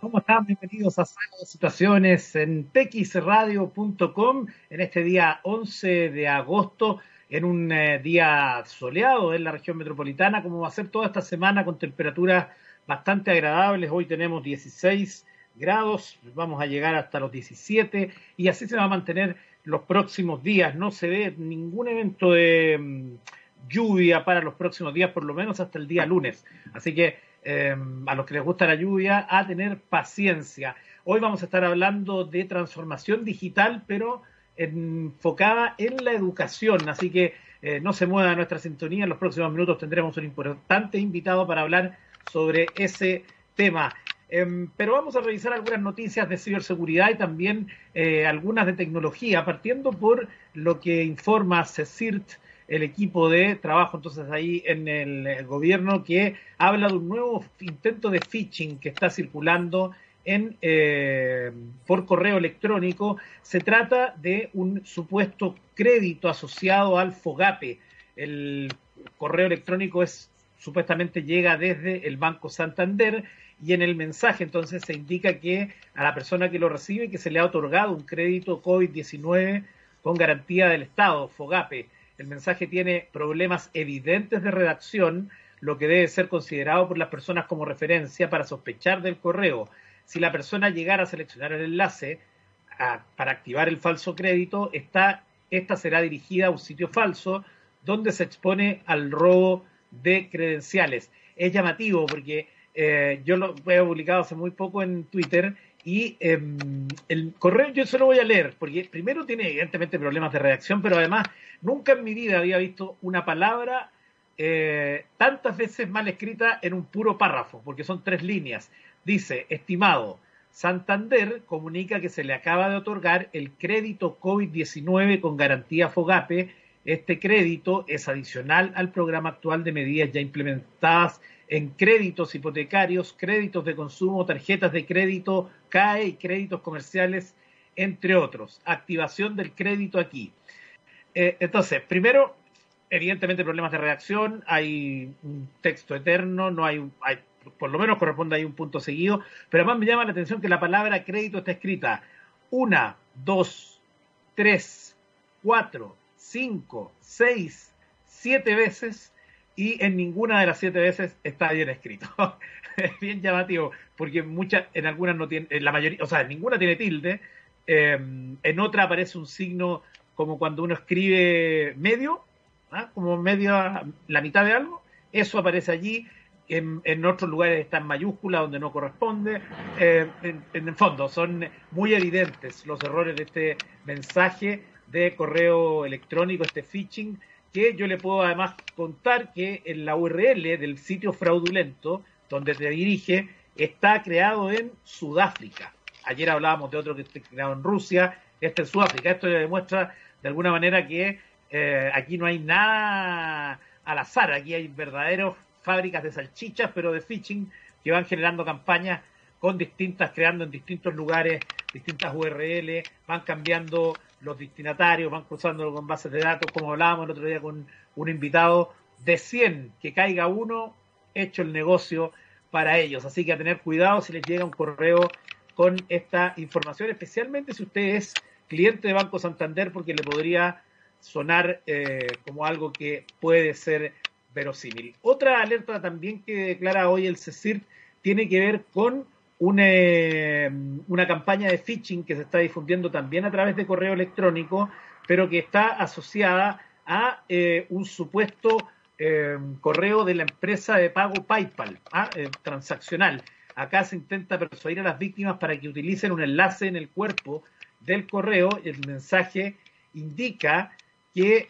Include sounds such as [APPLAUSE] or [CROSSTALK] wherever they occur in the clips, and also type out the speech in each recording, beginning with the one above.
¿Cómo están? Bienvenidos a Sala Situaciones en texradio.com en este día 11 de agosto, en un eh, día soleado en la región metropolitana, como va a ser toda esta semana con temperaturas bastante agradables. Hoy tenemos 16 grados, vamos a llegar hasta los 17 y así se va a mantener los próximos días. No se ve ningún evento de mm, lluvia para los próximos días, por lo menos hasta el día lunes. Así que em, a los que les gusta la lluvia, a tener paciencia. Hoy vamos a estar hablando de transformación digital, pero enfocada en la educación. Así que eh, no se mueva nuestra sintonía. En los próximos minutos tendremos un importante invitado para hablar sobre ese tema. Em, pero vamos a revisar algunas noticias de ciberseguridad y también eh, algunas de tecnología, partiendo por lo que informa CECIRT, el equipo de trabajo entonces ahí en el, gobierno, que habla de un nuevo intento de phishing que está circulando en, eh, por correo electrónico. Se trata de un supuesto crédito asociado al FOGAPE. El correo electrónico es supuestamente llega desde el Banco Santander y en el mensaje entonces se indica que a la persona que lo recibe que se le ha otorgado un crédito COVID-19 con garantía del Estado, FOGAPE. El mensaje tiene problemas evidentes de redacción, lo que debe ser considerado por las personas como referencia para sospechar del correo. Si la persona llegara a seleccionar el enlace para activar el falso crédito, esta, esta será dirigida a un sitio falso donde se expone al robo de credenciales. Es llamativo porque eh, yo lo he publicado hace muy poco en Twitter y em, el correo yo se lo voy a leer, porque primero tiene evidentemente problemas de redacción, pero además nunca en mi vida había visto una palabra eh, tantas veces mal escrita en un puro párrafo, porque son tres líneas. Dice, estimado, Santander comunica que se le acaba de otorgar el crédito COVID-19 con garantía FOGAPE. Este crédito es adicional al programa actual de medidas ya implementadas en créditos hipotecarios, créditos de consumo, tarjetas de crédito, CAE y créditos comerciales, entre otros. Activación del crédito aquí. Eh, entonces, primero, evidentemente problemas de redacción, hay un texto eterno, no hay, hay, por lo menos corresponde ahí un punto seguido, pero además me llama la atención que la palabra crédito está escrita una, dos, tres, cuatro, cinco, seis, siete veces y en ninguna de las siete veces está bien escrito. [LAUGHS] es bien llamativo, porque muchas, en algunas no tiene, en la mayoría, o sea, en ninguna tiene tilde, em, en otra aparece un signo como cuando uno escribe medio, ¿ah? como medio, la mitad de algo, eso aparece allí, en, otros lugares está en mayúscula donde no corresponde. Eh, en, en, el fondo, son muy evidentes los errores de este mensaje de correo electrónico, este phishing, que yo le puedo además contar que en la URL del sitio fraudulento, donde se dirige, está creado en Sudáfrica. Ayer hablábamos de otro que está creado en Rusia, este en Sudáfrica. Esto demuestra de alguna manera que eh, aquí no hay nada al azar, aquí hay verdaderos fábricas de salchichas, pero de phishing, que van generando campañas con distintas, creando en distintos lugares distintas URL, van cambiando los destinatarios, van cruzándolo con bases de datos, como hablábamos el otro día con un invitado, de 100 que caiga uno, hecho el negocio para ellos. Así que a tener cuidado si les llega un correo con esta información, especialmente si usted es cliente de Banco Santander, porque le podría sonar eh, como algo que puede ser verosímil. Otra alerta también que declara hoy el CECIR tiene que ver con una, una campaña de phishing que se está difundiendo también a través de correo electrónico, pero que está asociada a eh, un supuesto eh, correo de la empresa de pago PayPal, ¿ah? eh, transaccional. Acá se intenta persuadir a las víctimas para que utilicen un enlace en el cuerpo del correo. El mensaje indica que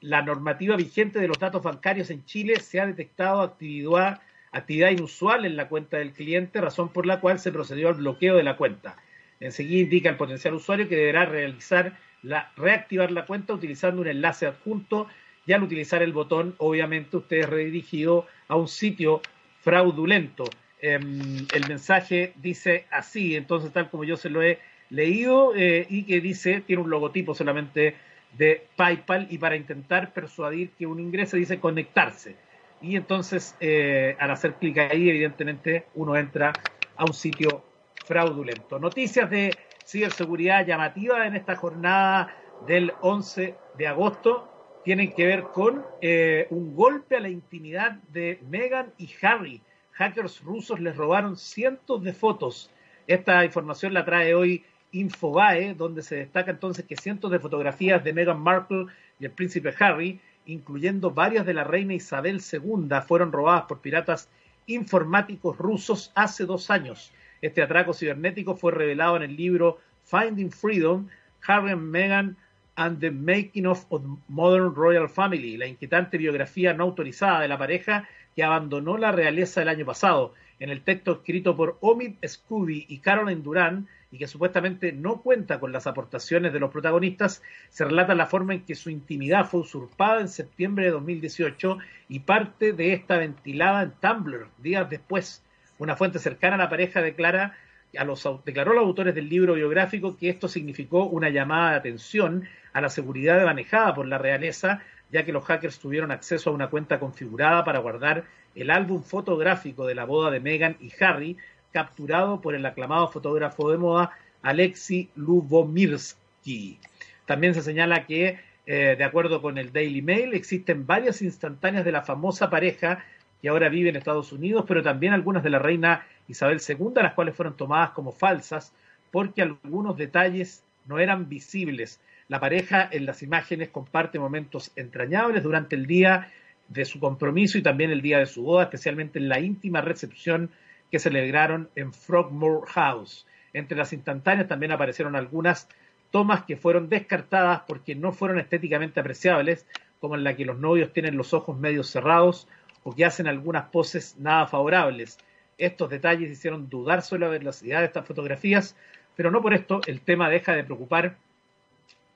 la normativa vigente de los datos bancarios en Chile se ha detectado actividad actividad inusual en la cuenta del cliente, razón por la cual se procedió al bloqueo de la cuenta. Enseguida indica el potencial usuario que deberá realizar la, reactivar la cuenta utilizando un enlace adjunto y al utilizar el botón, obviamente usted es redirigido a un sitio fraudulento. Em, el mensaje dice así, entonces tal como yo se lo he leído eh, y que dice, tiene un logotipo solamente de PayPal y para intentar persuadir que un ingrese dice conectarse y entonces eh, al hacer clic ahí, evidentemente uno entra a un sitio fraudulento. Noticias de ciberseguridad llamativa en esta jornada del 11 de agosto tienen que ver con eh, un golpe a la intimidad de Meghan y Harry. Hackers rusos les robaron cientos de fotos. Esta información la trae hoy Infobae, donde se destaca entonces que cientos de fotografías de Meghan Markle y el príncipe Harry, incluyendo varias de la reina Isabel II, fueron robadas por piratas informáticos rusos hace dos años. Este atraco cibernético fue revelado en el libro Finding Freedom, Harry and Meghan and the Making of Modern Royal Family, la inquietante biografía no autorizada de la pareja que abandonó la realeza el año pasado. En el texto escrito por Omid Scooby y Caroline Duran, y que supuestamente no cuenta con las aportaciones de los protagonistas, se relata la forma en que su intimidad fue usurpada en septiembre de 2018 y parte de esta ventilada en Tumblr días después. Una fuente cercana a la pareja declara a los, declaró a los autores del libro biográfico que esto significó una llamada de atención a la seguridad manejada por la realeza, ya que los hackers tuvieron acceso a una cuenta configurada para guardar el álbum fotográfico de la boda de Meghan y Harry, capturado por el aclamado fotógrafo de moda Alexei Lubomirsky. También se señala que, eh, de acuerdo con el Daily Mail, existen varias instantáneas de la famosa pareja que ahora vive en Estados Unidos, pero también algunas de la reina Isabel II, las cuales fueron tomadas como falsas porque algunos detalles no eran visibles. La pareja en las imágenes comparte momentos entrañables durante el día de su compromiso y también el día de su boda, especialmente en la íntima recepción que celebraron en Frogmore House. Entre las instantáneas también aparecieron algunas tomas que fueron descartadas porque no fueron estéticamente apreciables, como en la que los novios tienen los ojos medio cerrados o que hacen algunas poses nada favorables. Estos detalles hicieron dudar sobre la velocidad de estas fotografías, pero no por esto el tema deja de preocupar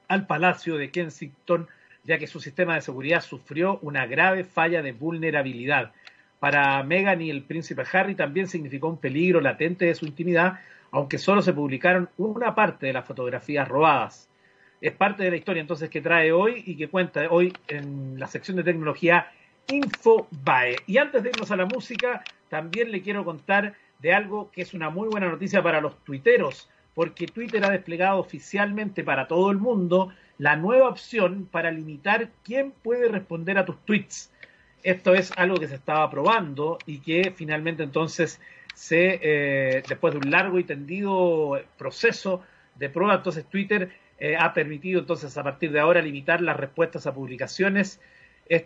al Palacio de Kensington, ya que su sistema de seguridad sufrió una grave falla de vulnerabilidad. Para Meghan y el príncipe Harry también significó un peligro latente de su intimidad, aunque solo se publicaron una parte de las fotografías robadas. Es parte de la historia entonces que trae hoy y que cuenta hoy en la sección de tecnología Infobae. Y antes de irnos a la música, también le quiero contar de algo que es una muy buena noticia para los tuiteros, porque Twitter ha desplegado oficialmente para todo el mundo la nueva opción para limitar quién puede responder a tus tweets. Esto es algo que se estaba probando y que finalmente entonces se, eh, después de un largo y tendido proceso de prueba, entonces Twitter eh, ha permitido entonces a partir de ahora limitar las respuestas a publicaciones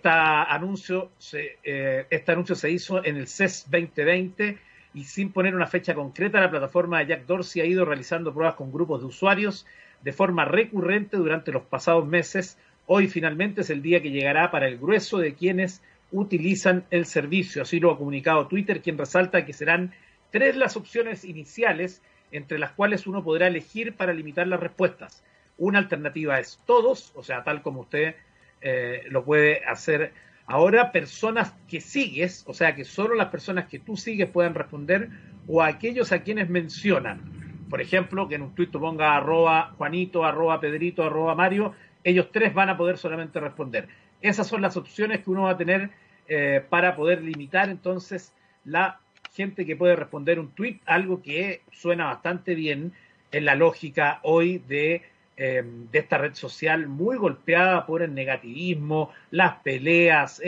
anuncio eh, este anuncio se hizo en el CES 2020 y sin poner una fecha concreta, la plataforma de Jack Dorsey ha ido realizando pruebas con grupos de usuarios de forma recurrente durante los pasados meses. Hoy finalmente es el día que llegará para el grueso de quienes utilizan el servicio. Así lo ha comunicado Twitter, quien resalta que serán tres las opciones iniciales entre las cuales uno podrá elegir para limitar las respuestas. Una alternativa es todos, o sea, tal como usted eh, lo puede hacer ahora personas que sigues, o sea, que solo las personas que tú sigues puedan responder, o aquellos a quienes mencionan. Por ejemplo, que en un tuit ponga arroba Juanito, arroba Pedrito, arroba Mario, ellos tres van a poder solamente responder. Esas son las opciones que uno va a tener eh, para poder limitar entonces la gente que puede responder un tuit, algo que suena bastante bien en la lógica hoy de Em, esta red social muy golpeada por el negativismo, las peleas,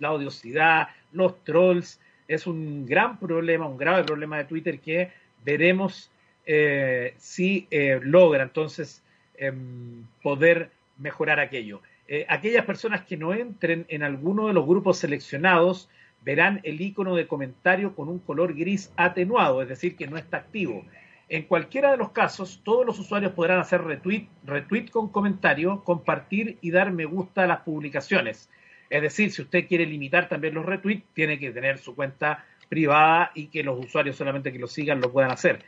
la odiosidad, los trolls. Es un gran problema, un grave problema de Twitter que veremos eh, si eh, logra entonces em, poder mejorar aquello. Eh, aquellas personas que no entren en alguno de los grupos seleccionados verán el icono de comentario con un color gris atenuado, es decir, que no está activo. En cualquiera de los casos, todos los usuarios podrán hacer retweet, retweet con comentario, compartir y dar me gusta a las publicaciones. Es decir, si usted quiere limitar también los retweets, tiene que tener su cuenta privada y que los usuarios solamente que lo sigan lo puedan hacer.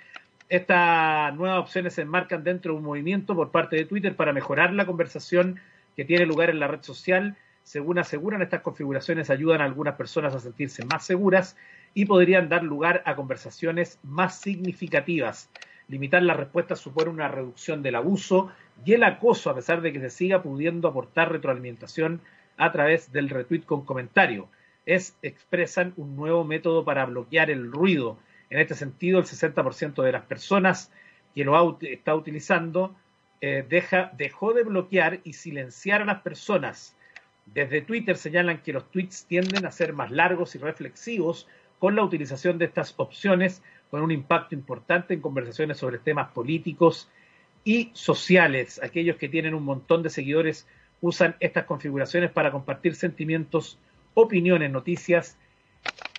Estas nuevas opciones se enmarcan dentro de un movimiento por parte de Twitter para mejorar la conversación que tiene lugar en la red social. Según aseguran, estas configuraciones ayudan a algunas personas a sentirse más seguras y podrían dar lugar a conversaciones más significativas. Limitar las respuestas supone una reducción del abuso y el acoso, a pesar de que se siga pudiendo aportar retroalimentación a través del retweet con comentario. Es, expresan un nuevo método para bloquear el ruido. En este sentido, el 60% de las personas que lo está utilizando eh, deja, dejó de bloquear y silenciar a las personas. Desde Twitter señalan que los tweets tienden a ser más largos y reflexivos con la utilización de estas opciones, con un impacto importante en conversaciones sobre temas políticos y sociales. Aquellos que tienen un montón de seguidores usan estas configuraciones para compartir sentimientos, opiniones, noticias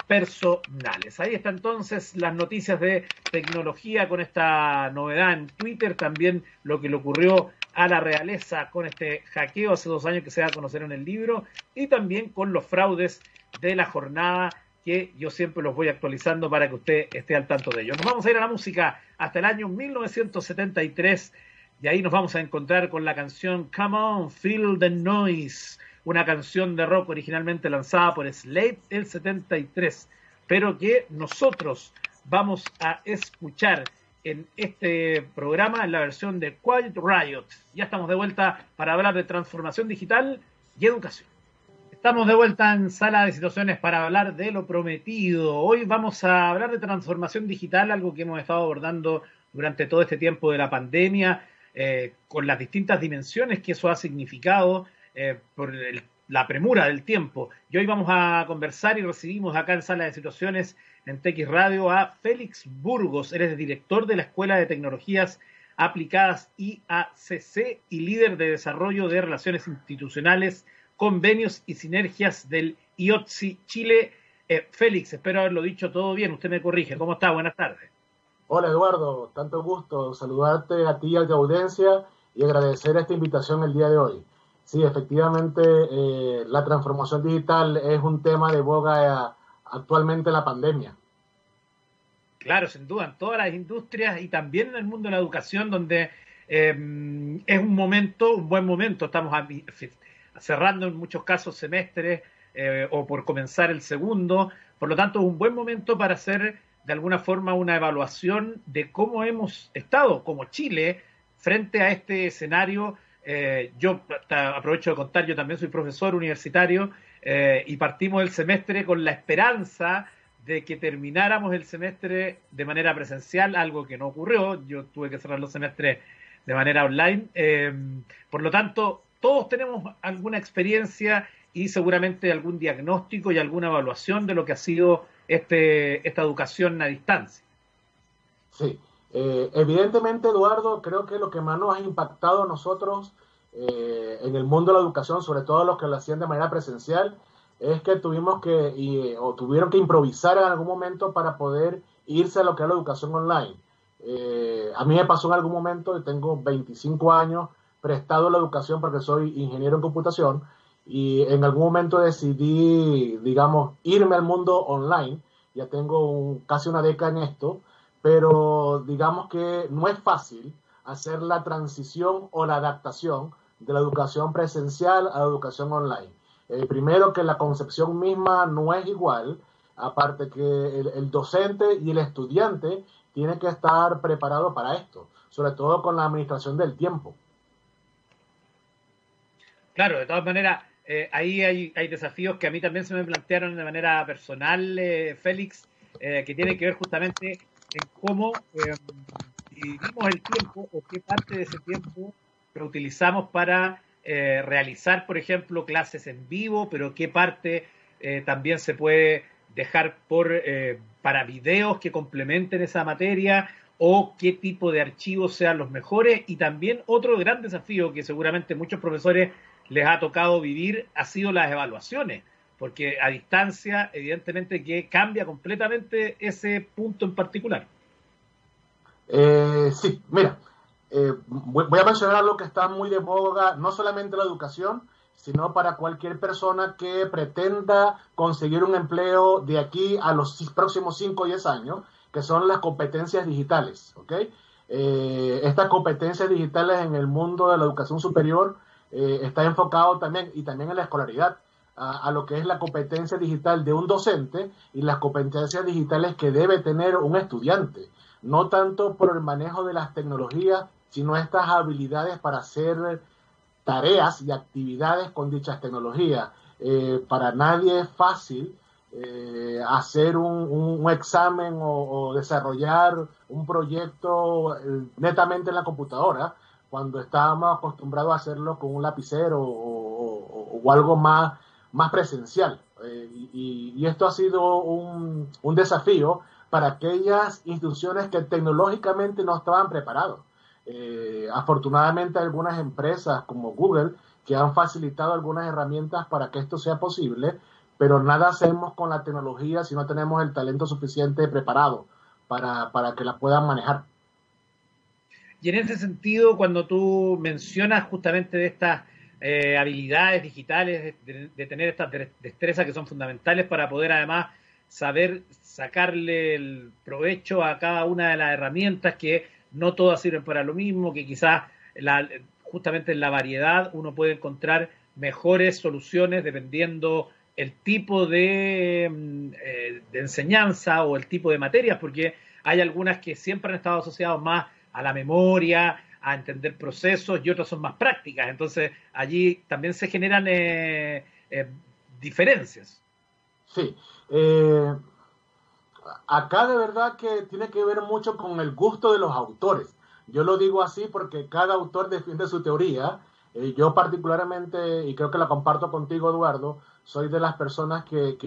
personales. Ahí está entonces las noticias de tecnología con esta novedad en Twitter, también lo que le ocurrió a la realeza con este hackeo hace dos años que se va a conocer en el libro y también con los fraudes de la jornada que yo siempre los voy actualizando para que usted esté al tanto de ellos. Nos vamos a ir a la música hasta el año 1973 y ahí nos vamos a encontrar con la canción Come On, Feel the Noise una canción de rock originalmente lanzada por Slade el 73, pero que nosotros vamos a escuchar en este programa en la versión de Quiet Riot. Ya estamos de vuelta para hablar de transformación digital y educación. Estamos de vuelta en sala de situaciones para hablar de lo prometido. Hoy vamos a hablar de transformación digital, algo que hemos estado abordando durante todo este tiempo de la pandemia, eh, con las distintas dimensiones que eso ha significado eh, por la premura del tiempo. Y hoy vamos a conversar y recibimos acá en Sala de Situaciones en TX Radio a Félix Burgos. Eres director de la Escuela de Tecnologías Aplicadas IACC y líder de desarrollo de relaciones institucionales, convenios y sinergias del IOTSI Chile. Eh, Félix, espero haberlo dicho todo bien. Usted me corrige. ¿Cómo está? Buenas tardes. Hola Eduardo, tanto gusto saludarte a ti y a tu audiencia y agradecer esta invitación el día de hoy. Sí, efectivamente, eh, la transformación digital es un tema de boga eh, actualmente en la pandemia. Claro, sin duda, en todas las industrias y también en el mundo de la educación, donde em, es un momento, un buen momento, estamos cerrando en muchos casos semestres eh, o por comenzar el segundo, por lo tanto es un buen momento para hacer de alguna forma una evaluación de cómo hemos estado como Chile frente a este escenario eh, yo aprovecho de contar, yo también soy profesor universitario eh, y partimos el semestre con la esperanza de que termináramos el semestre de manera presencial, algo que no ocurrió. Yo tuve que cerrar los semestres de manera online. Eh, por lo tanto, todos tenemos alguna experiencia y seguramente algún diagnóstico y alguna evaluación de lo que ha sido este, esta educación a distancia. Sí, eh, evidentemente, Eduardo, creo que lo que más nos ha impactado a nosotros eh, en el mundo de la educación, sobre todo los que lo hacían de manera presencial, es que tuvimos que, o tuvieron que improvisar en algún momento para poder irse a lo que es la educación online. Eh, a mí me pasó en algún momento, tengo 25 años prestado la educación porque soy ingeniero en computación y en algún momento decidí, digamos, irme al mundo online. Ya tengo casi una década en esto pero digamos que no es fácil hacer la transición o la adaptación de la educación presencial a la educación online. Eh, primero que la concepción misma no es igual, aparte que el, docente y el estudiante tienen que estar preparados para esto, sobre todo con la administración del tiempo. Claro, de todas maneras, eh, ahí hay, desafíos que a mí también se me plantearon de manera personal, eh, Félix, que tienen que ver justamente en cómo eh, dividimos el tiempo o qué parte de ese tiempo lo utilizamos para eh, realizar, por ejemplo, clases en vivo, pero qué parte eh, también se puede dejar por, para videos que complementen esa materia o qué tipo de archivos sean los mejores. Y también otro gran desafío que seguramente muchos profesores les ha tocado vivir ha sido las evaluaciones porque a distancia, evidentemente que cambia completamente ese punto en particular. Eh, sí, mira, eh, voy a mencionar algo que está muy de boga, no solamente la educación, sino para cualquier persona que pretenda conseguir un empleo de aquí a los próximos 5 o 10 años, que son las competencias digitales, ¿ok? Eh, estas competencias digitales en el mundo de la educación superior está enfocado también, y también en la escolaridad, a, lo que es la competencia digital de un docente y las competencias digitales que debe tener un estudiante, no tanto por el manejo de las tecnologías, sino estas habilidades para hacer tareas y actividades con dichas tecnologías. Eh, para nadie es fácil eh, hacer un, examen o, desarrollar un proyecto eh, netamente en la computadora, cuando estábamos acostumbrados a hacerlo con un lapicero o, algo más, más presencial. Eh, y, esto ha sido un, desafío para aquellas instituciones que tecnológicamente no estaban preparados. afortunadamente algunas empresas como Google que han facilitado algunas herramientas para que esto sea posible, pero nada hacemos con la tecnología si no tenemos el talento suficiente preparado para, que la puedan manejar. Y en ese sentido, cuando tú mencionas justamente de estas eh, habilidades digitales, de, tener estas destrezas que son fundamentales para poder además saber sacarle el provecho a cada una de las herramientas que no todas sirven para lo mismo, que quizás justamente en la variedad uno puede encontrar mejores soluciones dependiendo el tipo de, mm, eh, de, enseñanza o el tipo de materias, porque hay algunas que siempre han estado asociadas más a la memoria, a entender procesos y otras son más prácticas. Entonces allí también se generan eh, eh, diferencias. Sí. acá de verdad que tiene que ver mucho con el gusto de los autores. Yo lo digo así porque cada autor defiende su teoría. yo particularmente, y creo que la comparto contigo, Eduardo, soy de las personas que,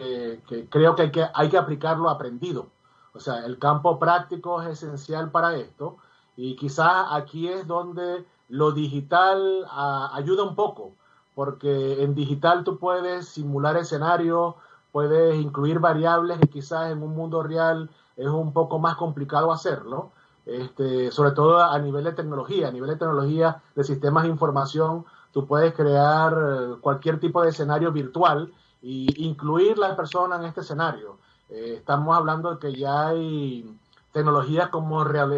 creo que hay, que hay que aplicar lo aprendido. O sea, el campo práctico es esencial para esto y quizás aquí es donde lo digital ah, ayuda un poco, porque en digital tú puedes simular escenarios, puedes incluir variables que quizás en un mundo real es un poco más complicado hacerlo, este, sobre todo a nivel de tecnología, a nivel de tecnología de sistemas de información tú puedes crear eh, cualquier tipo de escenario virtual e incluir las personas en este escenario. Eh, estamos hablando de que ya hay tecnologías como real,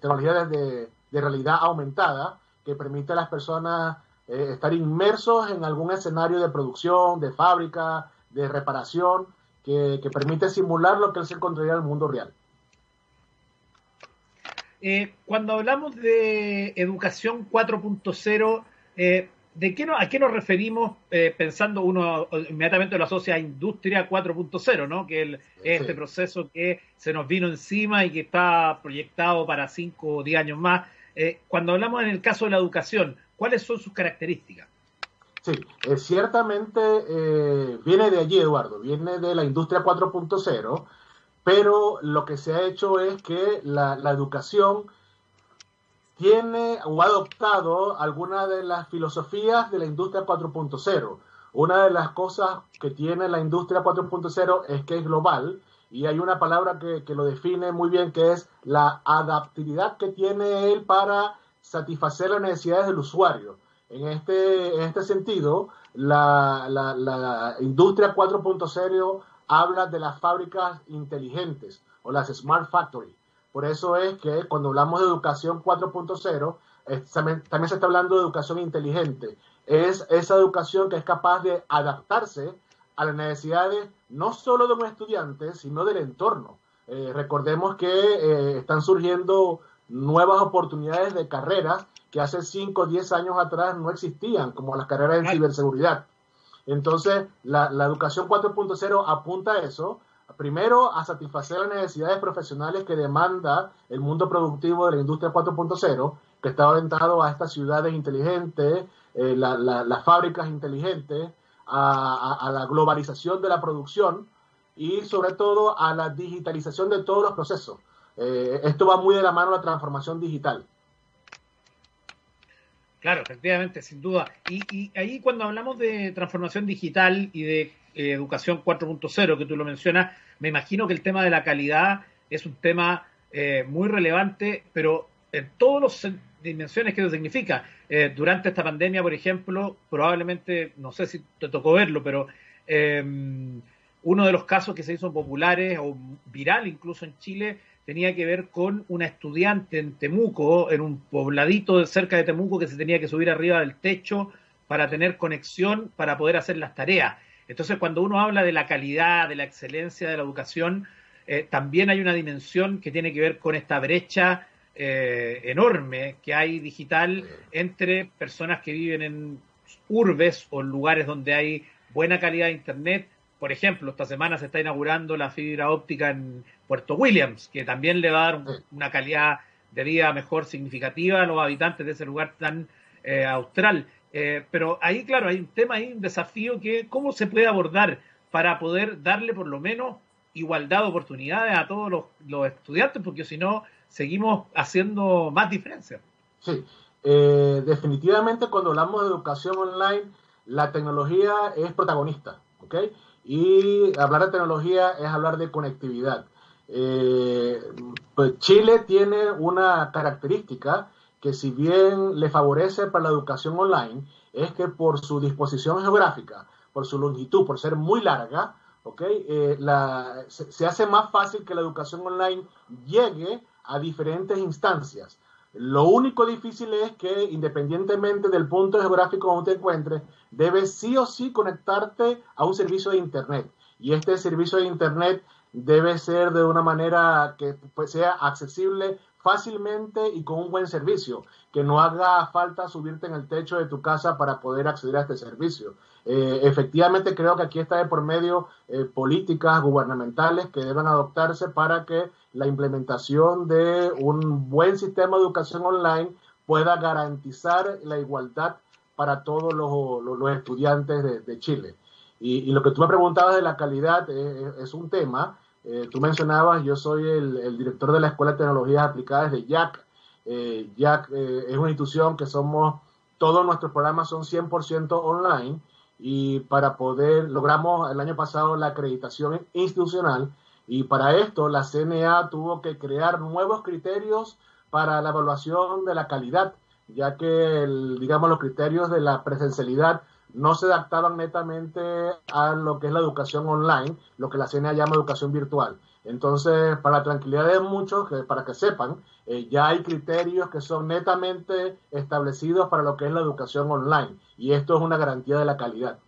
tecnologías de, realidad aumentada que permite a las personas eh, estar inmersos en algún escenario de producción, de fábrica, de reparación, que, permite simular lo que se encontraría en el mundo real. cuando hablamos de educación 4.0, eh, ¿de qué ¿a qué nos referimos eh, pensando uno inmediatamente lo asocia a Industria 4.0, ¿no? que es este proceso que se nos vino encima y que está proyectado para 5 o 10 años más? Eh, cuando hablamos en el caso de la educación, ¿cuáles son sus características? Sí, eh, ciertamente viene de allí, Eduardo, viene de la Industria 4.0, pero lo que se ha hecho es que la, la educación tiene o ha adoptado alguna de las filosofías de la industria 4.0. Una de las cosas que tiene la industria 4.0 es que es global y hay una palabra que, lo define muy bien que es la adaptabilidad que tiene él para satisfacer las necesidades del usuario. En este, en este sentido, la, la, la industria 4.0 habla de las fábricas inteligentes o las smart factories por eso es que cuando hablamos de educación 4.0, también se está hablando de educación inteligente. Es esa educación que es capaz de adaptarse a las necesidades no solo de un estudiante, sino del entorno. Eh, recordemos que eh, están surgiendo nuevas oportunidades de carreras que hace 5 o 10 años atrás no existían, como las carreras en ciberseguridad. Entonces, la, la educación 4.0 apunta a eso, primero a satisfacer las necesidades profesionales que demanda el mundo productivo de la industria 4.0, que está orientado a estas ciudades inteligentes, eh, las fábricas inteligentes, a, la globalización de la producción y sobre todo a la digitalización de todos los procesos. Eh, esto va muy de la mano a la transformación digital. Claro, efectivamente, sin duda. Y, y ahí cuando hablamos de transformación digital y de eh, educación 4.0 que tú lo mencionas, me imagino que el tema de la calidad es un tema eh, muy relevante, pero en todas las dimensiones que eso significa. Eh, durante esta pandemia, por ejemplo, probablemente, no sé si te tocó verlo, pero uno de los casos que se hizo populares o viral incluso en Chile tenía que ver con una estudiante en Temuco, en un pobladito cerca de Temuco que se tenía que subir arriba del techo para tener conexión para poder hacer las tareas. Entonces, cuando uno habla de la calidad, de la excelencia de la educación, eh, también hay una dimensión que tiene que ver con esta brecha eh, enorme que hay digital entre personas que viven en urbes o lugares donde hay buena calidad de Internet por ejemplo, esta semana se está inaugurando la fibra óptica en Puerto Williams, que también le va a dar una calidad de vida mejor significativa a los habitantes de ese lugar tan eh, austral. Eh, pero ahí, claro, hay un tema, hay un desafío que cómo se puede abordar para poder darle por lo menos igualdad de oportunidades a todos los, estudiantes, porque si no, seguimos haciendo más diferencias. Sí, eh, definitivamente cuando hablamos de educación online, la tecnología es protagonista, ¿ok? Y hablar de tecnología es hablar de conectividad. Eh, pues Chile tiene una característica que si bien le favorece para la educación online, es que por su disposición geográfica, por su longitud, por ser muy larga, ¿okay? Eh, se, hace más fácil que la educación online llegue a diferentes instancias. Lo único difícil es que independientemente del punto geográfico donde te encuentres, debes sí o sí conectarte a un servicio de Internet. Y este servicio de Internet debe ser de una manera que pues, sea accesible fácilmente y con un buen servicio, que no haga falta subirte en el techo de tu casa para poder acceder a este servicio. Eh, efectivamente, creo que aquí está de por medio eh, políticas gubernamentales que deben adoptarse para que la implementación de un buen sistema de educación online pueda garantizar la igualdad para todos los, estudiantes de, Chile. Y, lo que tú me preguntabas de la calidad eh, es un tema eh, tú mencionabas, yo soy el, director de la Escuela de Tecnologías Aplicadas de JAC. Eh, eh, es una institución que somos, todos nuestros programas son 100% online y para poder, logramos el año pasado la acreditación institucional y para esto la CNA tuvo que crear nuevos criterios para la evaluación de la calidad, ya que, digamos, los criterios de la presencialidad no se adaptaban netamente a lo que es la educación online, lo que la CNA llama educación virtual. Entonces, para la tranquilidad de muchos, para que sepan, eh, ya hay criterios que son netamente establecidos para lo que es la educación online y esto es una garantía de la calidad.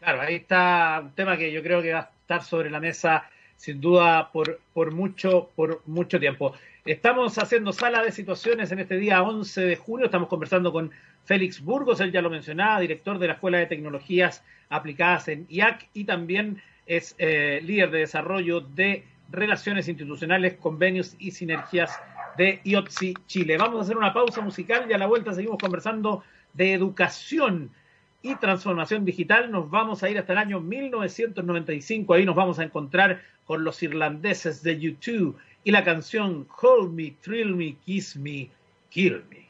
Claro, ahí está un tema que yo creo que va a estar sobre la mesa sin duda por, por, mucho, por mucho tiempo. Estamos haciendo sala de situaciones en este día 11 de junio, estamos conversando con Félix Burgos, él ya lo mencionaba, director de la Escuela de Tecnologías Aplicadas en IAC y también es eh, líder de desarrollo de relaciones institucionales, convenios y sinergias de IOTSI Chile. Vamos a hacer una pausa musical y a la vuelta seguimos conversando de educación y transformación digital. Nos vamos a ir hasta el año 1995. Ahí nos vamos a encontrar con los irlandeses de YouTube y la canción Hold Me, Thrill Me, Kiss Me, Kill Me.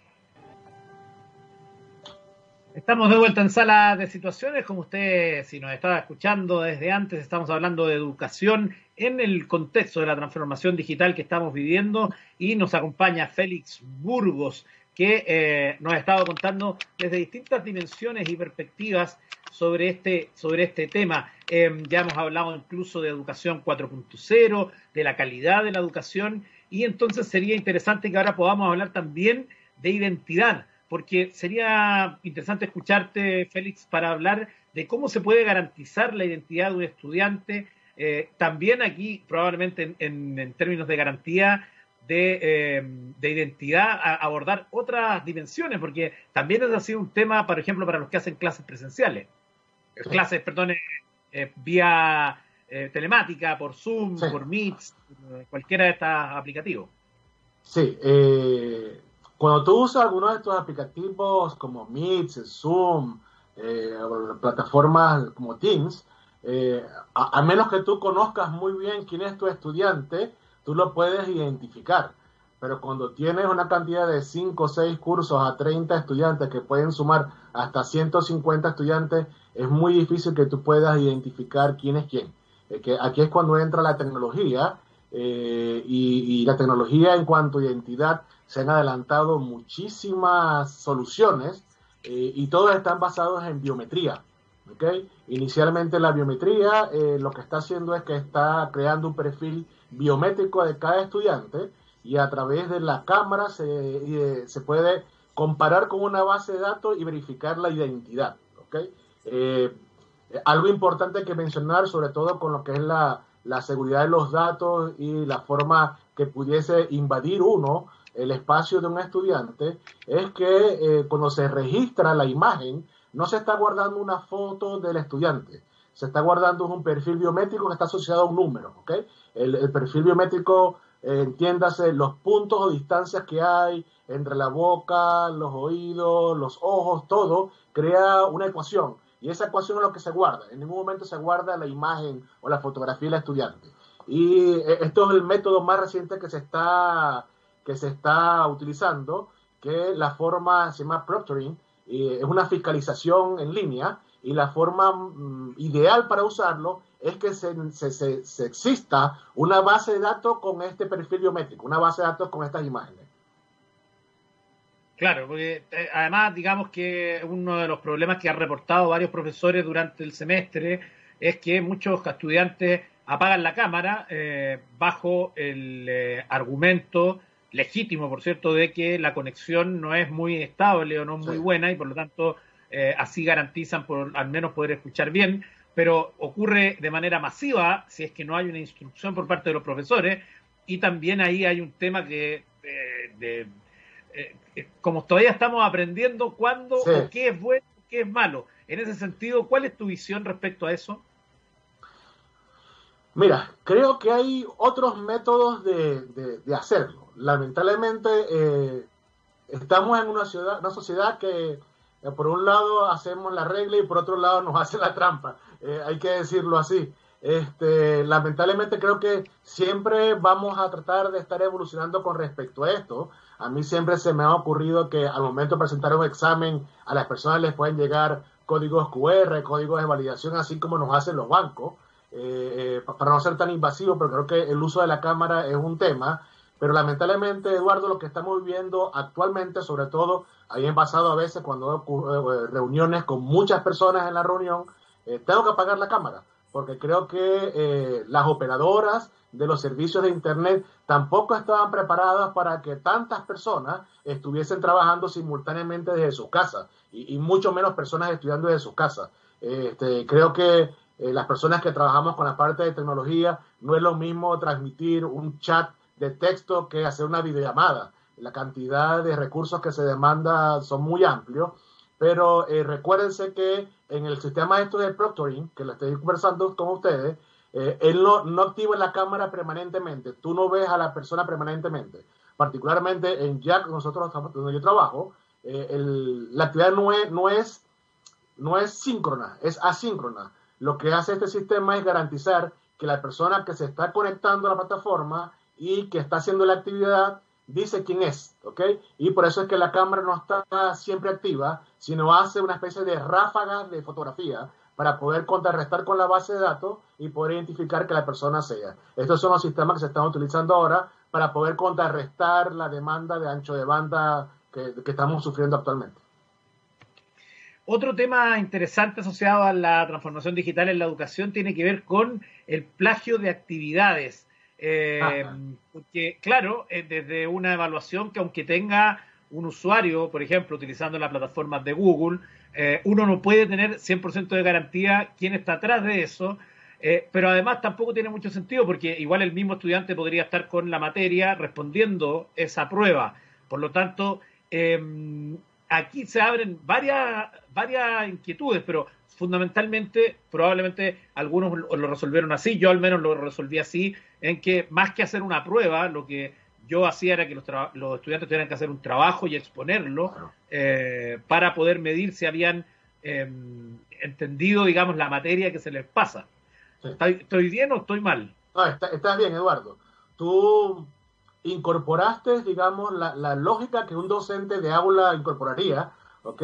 Estamos de vuelta en sala de situaciones, como usted, si nos estaba escuchando desde antes, estamos hablando de educación en el contexto de la transformación digital que estamos viviendo y nos acompaña Félix Burgos, que eh, nos ha estado contando desde distintas dimensiones y perspectivas sobre este, sobre este tema. Em, ya hemos hablado incluso de educación 4.0, de la calidad de la educación y entonces sería interesante que ahora podamos hablar también de identidad porque sería interesante escucharte, Félix, para hablar de cómo se puede garantizar la identidad de un estudiante, eh, también aquí probablemente en, términos de garantía de, eh, identidad, abordar otras dimensiones, porque también ha sido un tema, por ejemplo, para los que hacen clases presenciales, clases, perdón, eh, vía telemática, por Zoom, por Meet, cualquiera de estos aplicativos. Sí, cuando tú usas alguno de estos aplicativos como Meet, Zoom, eh, plataformas como Teams, eh, a, menos que tú conozcas muy bien quién es tu estudiante, tú lo puedes identificar. Pero cuando tienes una cantidad de 5 o 6 cursos a 30 estudiantes que pueden sumar hasta 150 estudiantes, es muy difícil que tú puedas identificar quién es quién. Eh, que aquí es cuando entra la tecnología y, y, la tecnología en cuanto a identidad se han adelantado muchísimas soluciones eh, y todas están basadas en biometría. ¿okay? Inicialmente la biometría eh, lo que está haciendo es que está creando un perfil biométrico de cada estudiante y a través de la cámara se, eh, se puede comparar con una base de datos y verificar la identidad. ¿okay? algo importante que mencionar, sobre todo con lo que es la, la seguridad de los datos y la forma que pudiese invadir uno el espacio de un estudiante es que eh, cuando se registra la imagen, no se está guardando una foto del estudiante, se está guardando un perfil biométrico que está asociado a un número. El, perfil biométrico, eh, entiéndase, los puntos o distancias que hay entre la boca, los oídos, los ojos, todo, crea una ecuación. Y esa ecuación es lo que se guarda. En ningún momento se guarda la imagen o la fotografía del estudiante. Y eh, esto es el método más reciente que se está, que se está utilizando, que la forma se llama proctoring, es una fiscalización en línea y la forma mm, ideal para usarlo es que se, se, exista una base de datos con este perfil biométrico, una base de datos con estas imágenes. Claro, porque eh, además digamos que uno de los problemas que han reportado varios profesores durante el semestre es que muchos estudiantes apagan la cámara eh, bajo el eh, argumento legítimo, por cierto, de que la conexión no es muy estable o no muy buena y por lo tanto así garantizan por al menos poder escuchar bien, pero ocurre de manera masiva si es que no hay una instrucción por parte de los profesores y también ahí hay un tema que, eh, eh, como todavía estamos aprendiendo cuándo o qué es bueno y qué es malo. En ese sentido, ¿cuál es tu visión respecto a eso? Mira, creo que hay otros métodos de, de hacerlo. Lamentablemente, estamos en una, ciudad, una sociedad que eh, por un lado hacemos la regla y por otro lado nos [LAUGHS] hace la trampa. Eh, hay que decirlo así. Este, lamentablemente creo que siempre vamos a tratar de estar evolucionando con respecto a esto. A mí siempre se me ha ocurrido que al momento de presentar un examen a las personas les pueden llegar códigos QR, códigos de validación, así como nos hacen los bancos, eh, para no ser tan invasivo, pero creo que el uso de la cámara es un tema. Pero lamentablemente, Eduardo, lo que estamos viviendo actualmente, sobre todo, ahí en pasado a veces cuando eh, reuniones con muchas personas en la reunión, eh, tengo que apagar la cámara, porque creo que eh, las operadoras de los servicios de Internet tampoco estaban preparadas para que tantas personas estuviesen trabajando simultáneamente desde sus casas, y, mucho menos personas estudiando desde sus casas. Este, creo que las personas que trabajamos con la parte de tecnología, no es lo mismo transmitir un chat de texto que hacer una videollamada. La cantidad de recursos que se demanda son muy amplios, pero eh, recuérdense que en el sistema esto de proctoring, que lo estoy conversando con ustedes, eh, él no, activa la cámara permanentemente, tú no ves a la persona permanentemente. Particularmente en Jack, nosotros donde yo trabajo, eh, la actividad no es, no, es, no es síncrona, es asíncrona. Lo que hace este sistema es garantizar que la persona que se está conectando a la plataforma y que está haciendo la actividad dice quién es, ¿ok? Y por eso es que la cámara no está siempre activa, sino hace una especie de ráfagas de fotografía para poder contrarrestar con la base de datos y poder identificar que la persona sea. Estos son los sistemas que se están utilizando ahora para poder contrarrestar la demanda de ancho de banda que estamos sufriendo actualmente. Otro tema interesante asociado a la transformación digital en la educación tiene que ver con el plagio de actividades. Eh, porque, claro, eh, desde una evaluación que aunque tenga un usuario, por ejemplo, utilizando las plataformas de Google, eh, uno no puede tener 100% de garantía quién está atrás de eso, pero además tampoco tiene mucho sentido porque igual el mismo estudiante podría estar con la materia respondiendo esa prueba. Por lo tanto, em, aquí se abren varias, varias inquietudes, pero fundamentalmente, probablemente algunos lo resolvieron así, yo al menos lo resolví así, en que más que hacer una prueba, lo que yo hacía era que los, estudiantes tuvieran que hacer un trabajo y exponerlo eh, para poder medir si habían em, entendido, digamos, la materia que se les pasa. ¿Estoy, bien o estoy mal? No, estás bien, Eduardo. Tú incorporaste, digamos, la, lógica que un docente de aula incorporaría, ¿ok?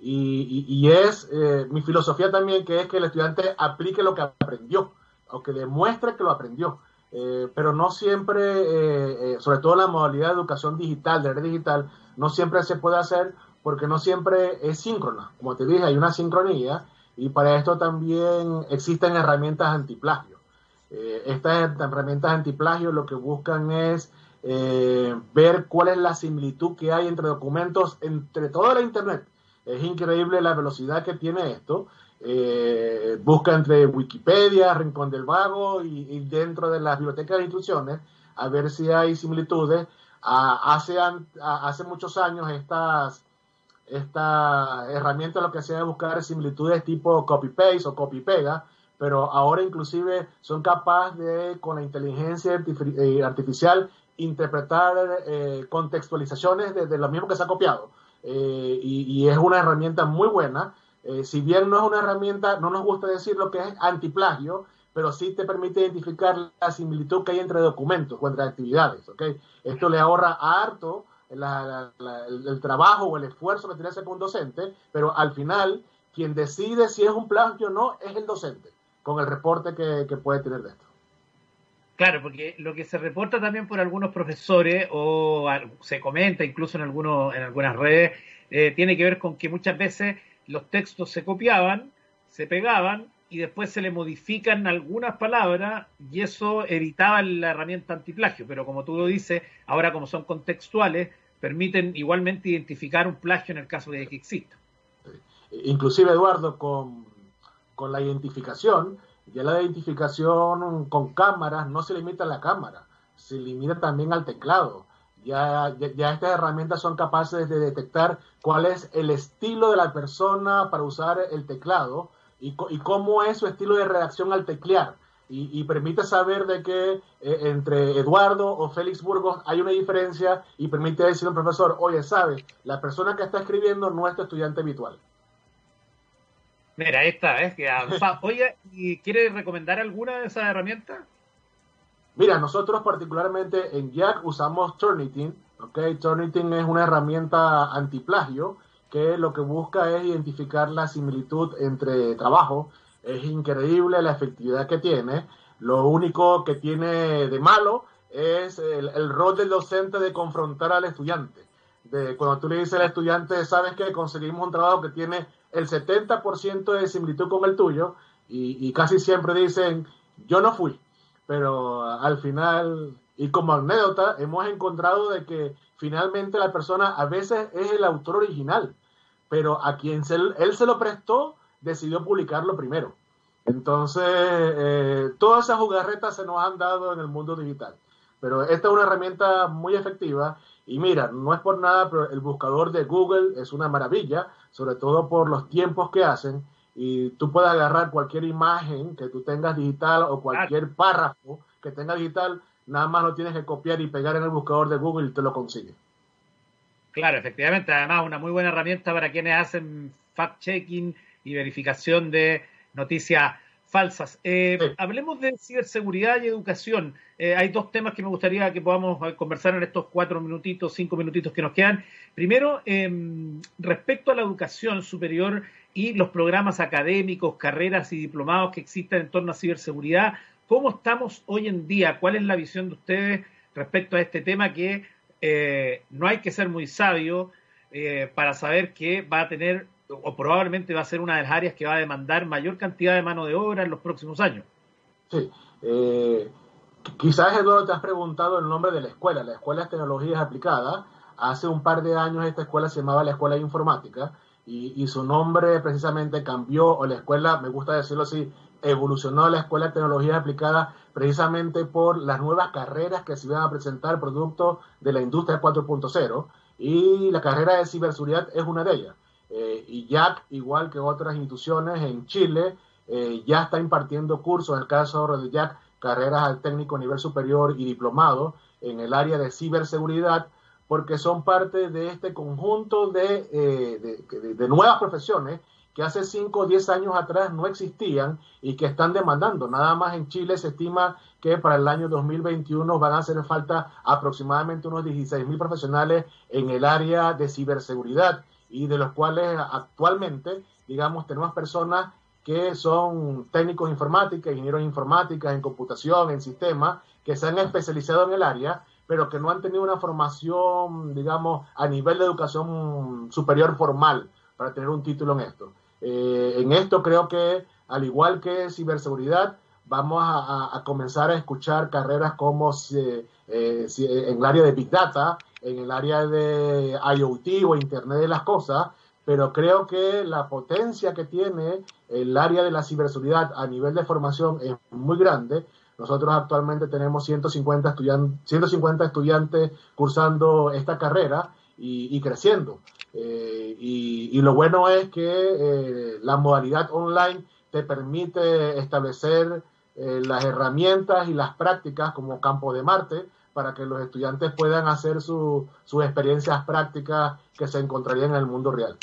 Y, es eh, mi filosofía también, que es que el estudiante aplique lo que aprendió, o que demuestre que lo aprendió. Eh, pero no siempre, eh, sobre todo en la modalidad de educación digital, de red digital, no siempre se puede hacer porque no siempre es síncrona. Como te dije, hay una sincronía y para esto también existen herramientas antiplagio. estas herramientas antiplagio lo que buscan es ver cuál es la similitud que hay entre documentos, entre toda la Internet es increíble la velocidad que tiene esto. Eh, busca entre Wikipedia, Rincón del Vago y, dentro de las bibliotecas de instrucciones a ver si hay similitudes. hace, hace muchos años estas, esta herramienta lo que hacía era buscar similitudes tipo copy-paste o copy-pega, pero ahora inclusive son capaces de, con la inteligencia eh, artificial, interpretar eh, contextualizaciones de, lo mismo que se ha copiado. Eh, y, es una herramienta muy buena. si bien no es una herramienta, no nos gusta decir lo que es antiplagio, pero sí te permite identificar la similitud que hay entre documentos o entre actividades. ¿okay? Esto le ahorra harto el, trabajo o el esfuerzo que tiene ese un docente, pero al final quien decide si es un plagio o no es el docente, con el reporte que, puede tener de esto. Claro, porque lo que se reporta también por algunos profesores o se comenta incluso en, algunos, en algunas redes, eh, tiene que ver con que muchas veces los textos se copiaban, se pegaban y después se le modifican algunas palabras y eso evitaba la herramienta antiplagio. Pero como tú lo dices, ahora como son contextuales, permiten igualmente identificar un plagio en el caso de que exista. Inclusive, Eduardo, con, la identificación, ya la identificación con cámaras no se limita a la cámara, se limita también al teclado. Ya, ya, estas herramientas son capaces de detectar cuál es el estilo de la persona para usar el teclado y, y cómo es su estilo de redacción al teclear. Y, permite saber de que eh, entre Eduardo o Félix Burgos hay una diferencia y permite decir a un profesor, oye, sabe, la persona que está escribiendo no es tu estudiante habitual. Mira, esta es que [LAUGHS] Oye, ¿y quiere recomendar alguna de esas herramientas? Mira, nosotros particularmente en Jack usamos Turnitin. ¿ok? Turnitin es una herramienta antiplagio que lo que busca es identificar la similitud entre trabajo. Es increíble la efectividad que tiene. Lo único que tiene de malo es el, el rol del docente de confrontar al estudiante. De cuando tú le dices al estudiante, sabes que conseguimos un trabajo que tiene el 70% de similitud con el tuyo y, casi siempre dicen, yo no fui, pero al final, y como anécdota, hemos encontrado de que finalmente la persona a veces es el autor original, pero a quien él se lo prestó, decidió publicarlo primero. Entonces, eh, todas esas jugarretas se nos han dado en el mundo digital. Pero esta es una herramienta muy efectiva y mira, no es por nada, pero el buscador de Google es una maravilla, sobre todo por los tiempos que hacen. Y tú puedes agarrar cualquier imagen que tú tengas digital o cualquier párrafo que tenga digital, nada más lo tienes que copiar y pegar en el buscador de Google y te lo consigue. Claro, efectivamente, además una muy buena herramienta para quienes hacen fact-checking y verificación de noticias falsas. Eh, hablemos de ciberseguridad y educación. Eh, hay dos temas que me gustaría que podamos eh, conversar en estos cuatro minutitos, cinco minutitos que nos quedan. Primero, em, respecto a la educación superior y los programas académicos, carreras y diplomados que existen en torno a ciberseguridad, ¿cómo estamos hoy en día? ¿Cuál es la visión de ustedes respecto a este tema que no hay que ser muy sabio para saber que va a tener o probablemente va a ser una de las áreas que va a demandar mayor cantidad de mano de obra en los próximos años. Sí. Eh, quizás, Eduardo, te has preguntado el nombre de la escuela. La Escuela de Tecnologías Aplicadas. Hace un par de años esta escuela se llamaba la Escuela de Informática y, su nombre precisamente cambió, o la escuela, me gusta decirlo así, evolucionó la Escuela de Tecnologías Aplicadas precisamente por las nuevas carreras que se iban a presentar producto de la industria 4.0 y la carrera de ciberseguridad es una de ellas. Eh, y Jack, igual que otras instituciones en Chile, eh, ya está impartiendo cursos, en el caso de Jack, carreras al técnico nivel superior y diplomado en el área de ciberseguridad, porque son parte de este conjunto de, eh, de, nuevas profesiones que hace 5 o 10 años atrás no existían y que están demandando. Nada más en Chile se estima que para el año 2021 van a hacer falta aproximadamente unos 16 mil profesionales en el área de ciberseguridad y de los cuales actualmente, digamos, tenemos personas que son técnicos informáticos, ingenieros informáticos en computación, en sistemas, que se han especializado en el área, pero que no han tenido una formación, digamos, a nivel de educación superior formal para tener un título en esto. Eh, en esto creo que, al igual que ciberseguridad, vamos a, comenzar a escuchar carreras como eh, en el área de Big Data, en el área de IoT o Internet de las Cosas, pero creo que la potencia que tiene el área de la ciberseguridad a nivel de formación es muy grande. Nosotros actualmente tenemos 150, estudiantes, 150 estudiantes cursando esta carrera y, creciendo. Eh, y, lo bueno es que eh, la modalidad online te permite establecer eh, las herramientas y las prácticas como campo de Marte para que los estudiantes puedan hacer sus experiencias prácticas que se encontrarían en el mundo real.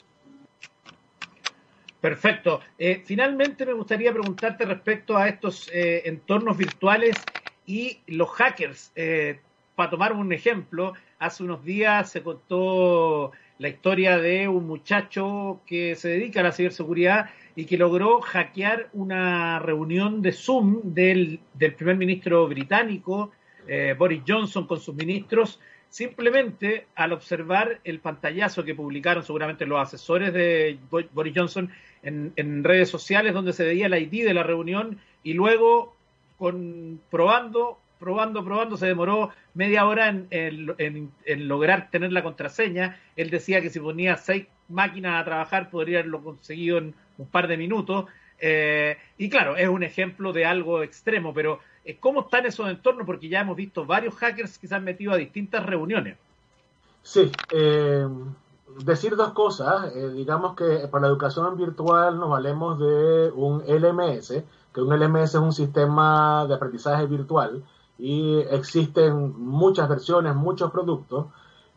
Perfecto. Eh, finalmente me gustaría preguntarte respecto a estos eh, entornos virtuales y los hackers. para tomar un ejemplo, hace unos días se contó la historia de un muchacho que se dedica a la ciberseguridad y que logró hackear una reunión de Zoom del, primer ministro británico, eh, Boris Johnson, con sus ministros, simplemente al observar el pantallazo que publicaron seguramente los asesores de Boris Johnson en, redes sociales donde se veía la ID de la reunión y luego con, probando probando, probando, se demoró media hora en, lograr tener la contraseña. Él decía que si ponía seis máquinas a trabajar podría haberlo conseguido en un par de minutos. Eh, y claro, es un ejemplo de algo extremo, pero ¿cómo están esos entornos? Porque ya hemos visto varios hackers que se han metido a distintas reuniones. Sí, eh, decir dos cosas. digamos que para la educación virtual nos valemos de un LMS, que un LMS es un sistema de aprendizaje virtual y existen muchas versiones, muchos productos.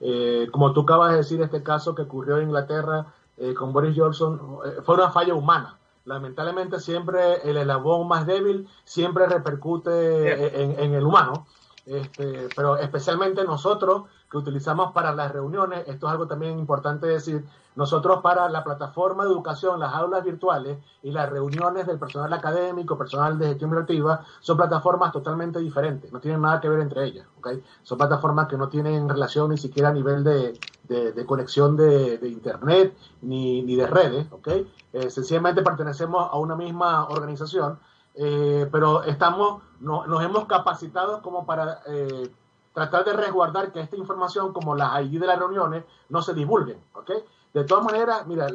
Eh, como tú acabas de decir, este caso que ocurrió en Inglaterra eh, con Boris Johnson eh, fue una falla humana. Lamentablemente siempre el eslabón más débil siempre repercute en, el humano. Este, pero especialmente nosotros que utilizamos para las reuniones, esto es algo también importante decir, nosotros para la plataforma de educación, las aulas virtuales y las reuniones del personal académico, personal de gestión creativa, son plataformas totalmente diferentes, no tienen nada que ver entre ellas, ¿okay? Son plataformas que no tienen relación ni siquiera a nivel de, de, conexión de, internet ni, ni, de redes, ¿okay? Eh, sencillamente pertenecemos a una misma organización, eh, pero estamos, no, nos hemos capacitado como para... Eh, tratar de resguardar que esta información, como las ID de las reuniones, no se divulguen, ¿ok? De todas maneras, mira,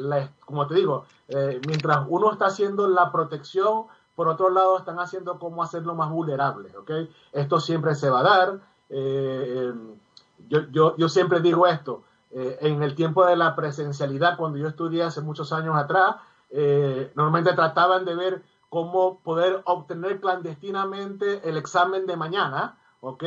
como te digo, eh, mientras uno está haciendo la protección, por otro lado están haciendo cómo hacerlo más vulnerable, ¿ok? Esto siempre se va a dar. Eh, yo, yo, yo, siempre digo esto, eh, en el tiempo de la presencialidad, cuando yo estudié hace muchos años atrás, normalmente trataban de ver cómo poder obtener clandestinamente el examen de mañana, ¿ok?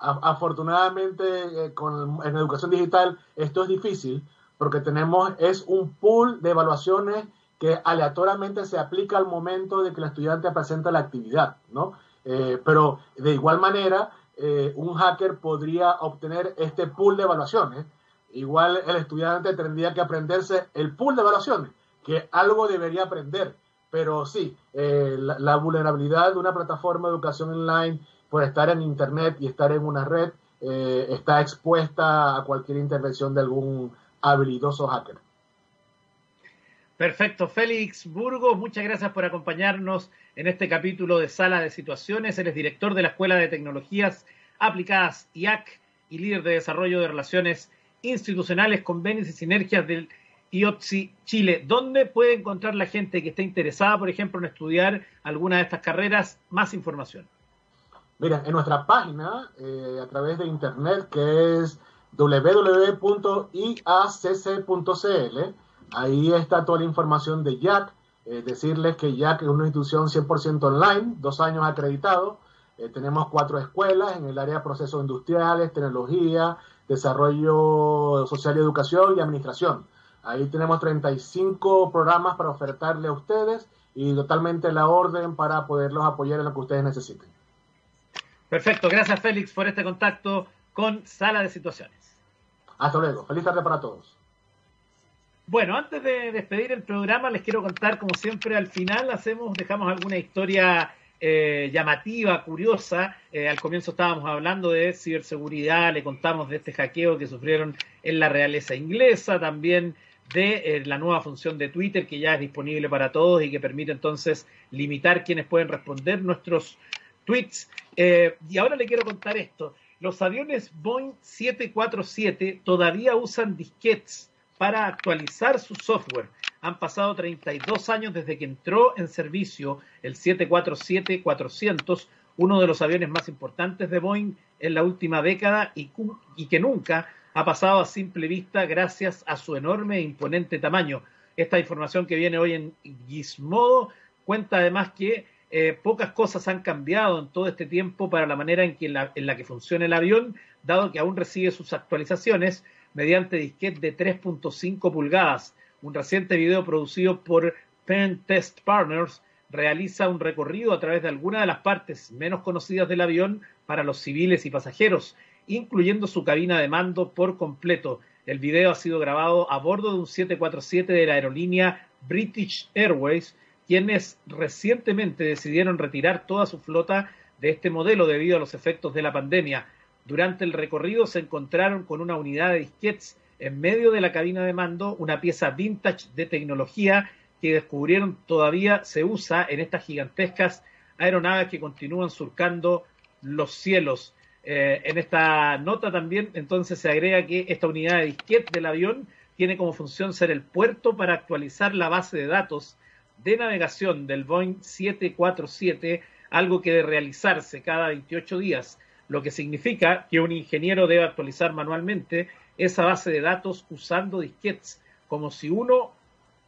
Afortunadamente con, en educación digital esto es difícil, porque tenemos, es un pool de evaluaciones que aleatoriamente se aplica al momento de que el estudiante presenta la actividad, ¿no? Eh, pero de igual manera, eh, un hacker podría obtener este pool de evaluaciones. Igual el estudiante tendría que aprenderse el pool de evaluaciones, que algo debería aprender. Pero sí, eh, la, vulnerabilidad de una plataforma de educación online por estar en Internet y estar en una red está expuesta a cualquier intervención de algún habilidoso hacker. Perfecto, Félix Burgos, muchas gracias por acompañarnos en este capítulo de Sala de Situaciones. Eres director de la Escuela de Tecnologías Aplicadas IAC y líder de desarrollo de relaciones institucionales, convenios y sinergias del IOTSI Chile. ¿Dónde puede encontrar la gente que esté interesada, por ejemplo, en estudiar alguna de estas carreras más información? Mira, en nuestra página, eh, a través de internet, que es www.iacc.cl. Ahí está toda la información de Jack. Eh, decirles que Jack es una institución 100% online, dos años acreditado. Eh, tenemos cuatro escuelas en el área de procesos industriales, tecnología, desarrollo social y educación y administración. Ahí tenemos 35 programas para ofertarle a ustedes y totalmente la orden para poderlos apoyar en lo que ustedes necesiten. Perfecto, gracias Félix por este contacto con Sala de Situaciones. Hasta luego. Feliz tarde para todos. Bueno, antes de despedir el programa, les quiero contar, como siempre, al final hacemos, dejamos alguna historia eh, llamativa, curiosa. Eh, al comienzo estábamos hablando de ciberseguridad, le contamos de este hackeo que sufrieron en la realeza inglesa, también de eh, la nueva función de Twitter que ya es disponible para todos y que permite entonces limitar quienes pueden responder nuestros tweets. y ahora le quiero contar esto. Los aviones Boeing 747 todavía usan disquetes para actualizar su software. Han pasado 32 años desde que entró en servicio el 747-400, uno de los aviones más importantes de Boeing en la última década y, que nunca ha pasado a simple vista gracias a su enorme e imponente tamaño. Esta información que viene hoy en Gizmodo cuenta además que eh, pocas cosas han cambiado en todo este tiempo para la manera en, la, en la que funciona el avión, dado que aún recibe sus actualizaciones mediante disquete de 3.5 pulgadas. Un reciente video producido por Pen Test Partners realiza un recorrido a través de algunas de las partes menos conocidas del avión para los civiles y pasajeros, incluyendo su cabina de mando por completo. El video ha sido grabado a bordo de un 747 de la aerolínea British Airways quienes recientemente decidieron retirar toda su flota de este modelo debido a los efectos de la pandemia. Durante el recorrido se encontraron con una unidad de disquets en medio de la cabina de mando, una pieza vintage de tecnología que descubrieron todavía se usa en estas gigantescas aeronaves que continúan surcando los cielos. Eh, en esta nota también entonces se agrega que esta unidad de disquet del avión tiene como función ser el puerto para actualizar la base de datos de navegación del Boeing 747, algo que debe realizarse cada 28 días, lo que significa que un ingeniero debe actualizar manualmente esa base de datos usando disquetes, como si uno,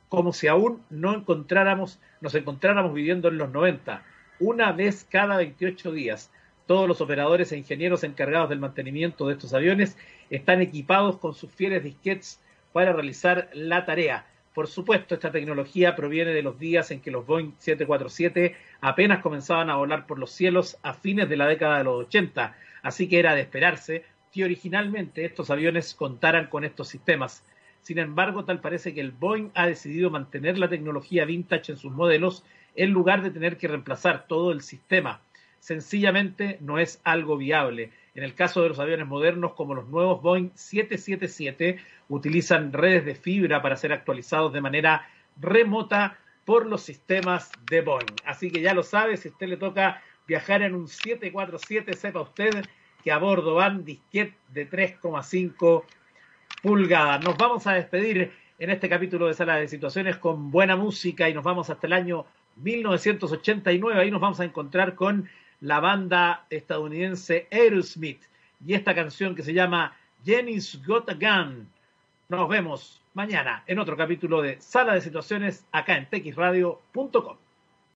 como si aún no encontráramos, nos encontráramos viviendo en los 90, una vez cada 28 días. Todos los operadores e ingenieros encargados del mantenimiento de estos aviones están equipados con sus fieles disquetes para realizar la tarea. Por supuesto, esta tecnología proviene de los días en que los Boeing 747 apenas comenzaban a volar por los cielos a fines de la década de los 80, así que era de esperarse que originalmente estos aviones contaran con estos sistemas. Sin embargo, tal parece que el Boeing ha decidido mantener la tecnología vintage en sus modelos en lugar de tener que reemplazar todo el sistema. Sencillamente no es algo viable. En el caso de los aviones modernos como los nuevos Boeing 777, utilizan redes de fibra para ser actualizados de manera remota por los sistemas de Boeing. Así que ya lo sabe, si a usted le toca viajar en un 747, sepa usted que a bordo van disquet de 3,5 pulgadas. Nos vamos a despedir en este capítulo de Sala de Situaciones con buena música y nos vamos hasta el año 1989. Ahí nos vamos a encontrar con la banda estadounidense Aerosmith y esta canción que se llama Jenny's Got a Gun. Nos vemos mañana en otro capítulo de Sala de Situaciones acá en texradio.com.